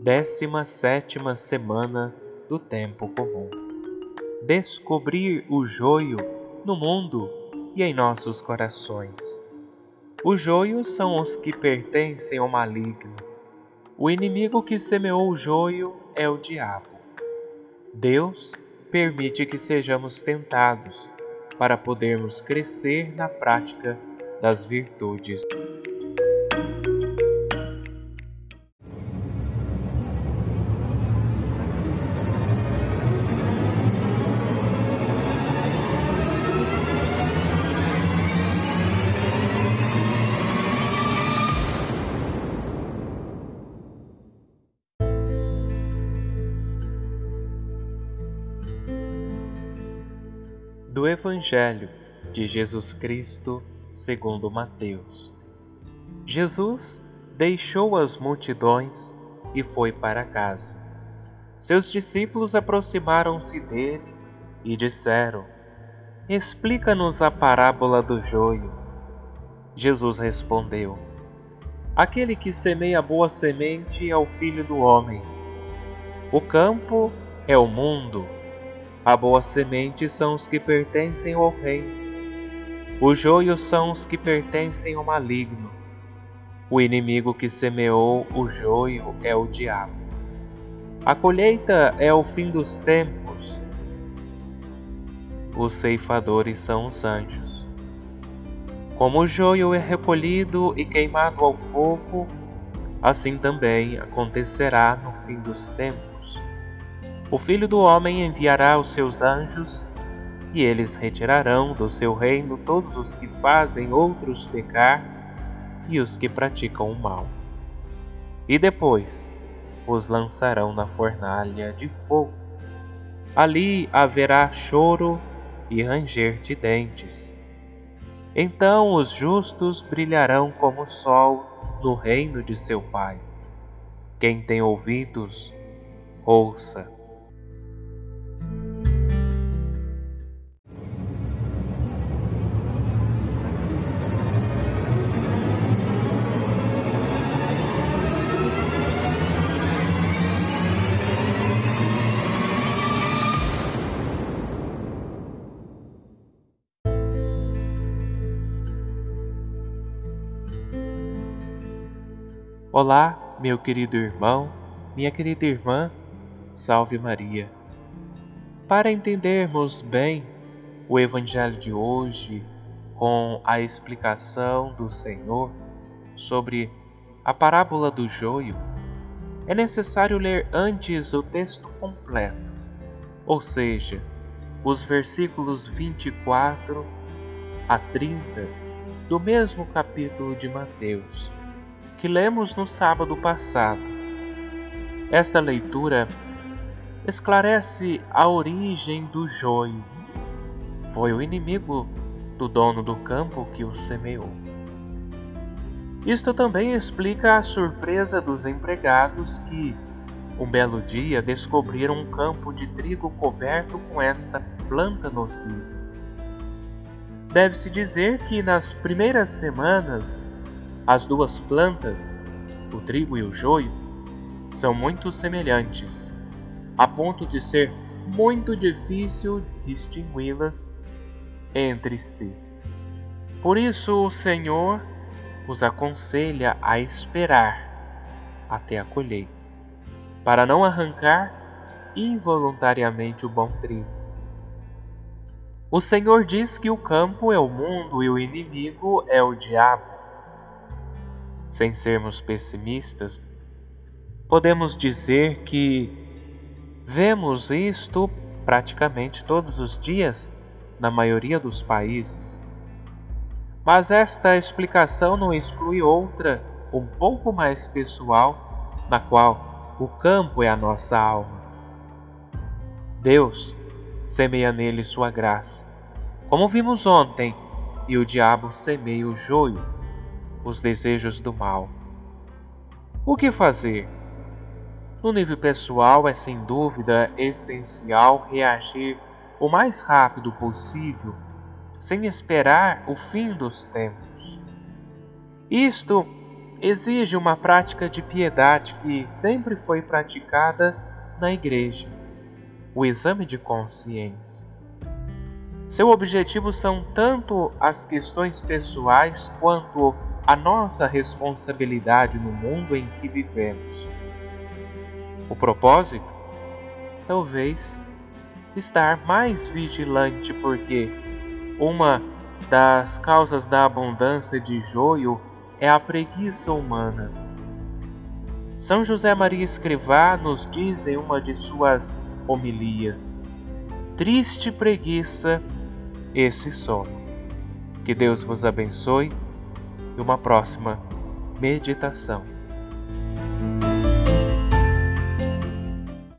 Décima sétima semana do tempo comum. Descobrir o joio no mundo e em nossos corações. Os joios são os que pertencem ao maligno. O inimigo que semeou o joio é o diabo. Deus permite que sejamos tentados para podermos crescer na prática das virtudes. Do Evangelho de Jesus Cristo segundo Mateus. Jesus deixou as multidões e foi para casa. Seus discípulos aproximaram-se dele e disseram: Explica-nos a parábola do joio. Jesus respondeu: Aquele que semeia boa semente é o filho do homem. O campo é o mundo a boa semente são os que pertencem ao reino. Os joios são os que pertencem ao maligno. O inimigo que semeou o joio é o diabo. A colheita é o fim dos tempos. Os ceifadores são os anjos. Como o joio é recolhido e queimado ao fogo, assim também acontecerá no fim dos tempos. O Filho do Homem enviará os seus anjos, e eles retirarão do seu reino todos os que fazem outros pecar e os que praticam o mal. E depois os lançarão na fornalha de fogo. Ali haverá choro e ranger de dentes. Então os justos brilharão como o sol no reino de seu Pai. Quem tem ouvidos, ouça. Olá, meu querido irmão, minha querida irmã, salve Maria. Para entendermos bem o Evangelho de hoje, com a explicação do Senhor sobre a parábola do joio, é necessário ler antes o texto completo, ou seja, os versículos 24 a 30 do mesmo capítulo de Mateus que lemos no sábado passado. Esta leitura esclarece a origem do joio. Foi o inimigo do dono do campo que o semeou. Isto também explica a surpresa dos empregados que, um belo dia, descobriram um campo de trigo coberto com esta planta nociva. Deve-se dizer que nas primeiras semanas as duas plantas, o trigo e o joio, são muito semelhantes, a ponto de ser muito difícil distingui-las entre si. Por isso o Senhor os aconselha a esperar até a colheita, para não arrancar involuntariamente o bom trigo. O Senhor diz que o campo é o mundo e o inimigo é o diabo sem sermos pessimistas, podemos dizer que vemos isto praticamente todos os dias na maioria dos países. Mas esta explicação não exclui outra, um pouco mais pessoal, na qual o campo é a nossa alma. Deus semeia nele sua graça, como vimos ontem, e o diabo semeia o joio os desejos do mal. O que fazer? No nível pessoal, é sem dúvida essencial reagir o mais rápido possível, sem esperar o fim dos tempos. Isto exige uma prática de piedade que sempre foi praticada na igreja: o exame de consciência. Seu objetivo são tanto as questões pessoais quanto a nossa responsabilidade no mundo em que vivemos. O propósito? Talvez estar mais vigilante, porque uma das causas da abundância de joio é a preguiça humana. São José Maria Escrivá nos diz em uma de suas homilias: Triste preguiça, esse sono. Que Deus vos abençoe e uma próxima meditação.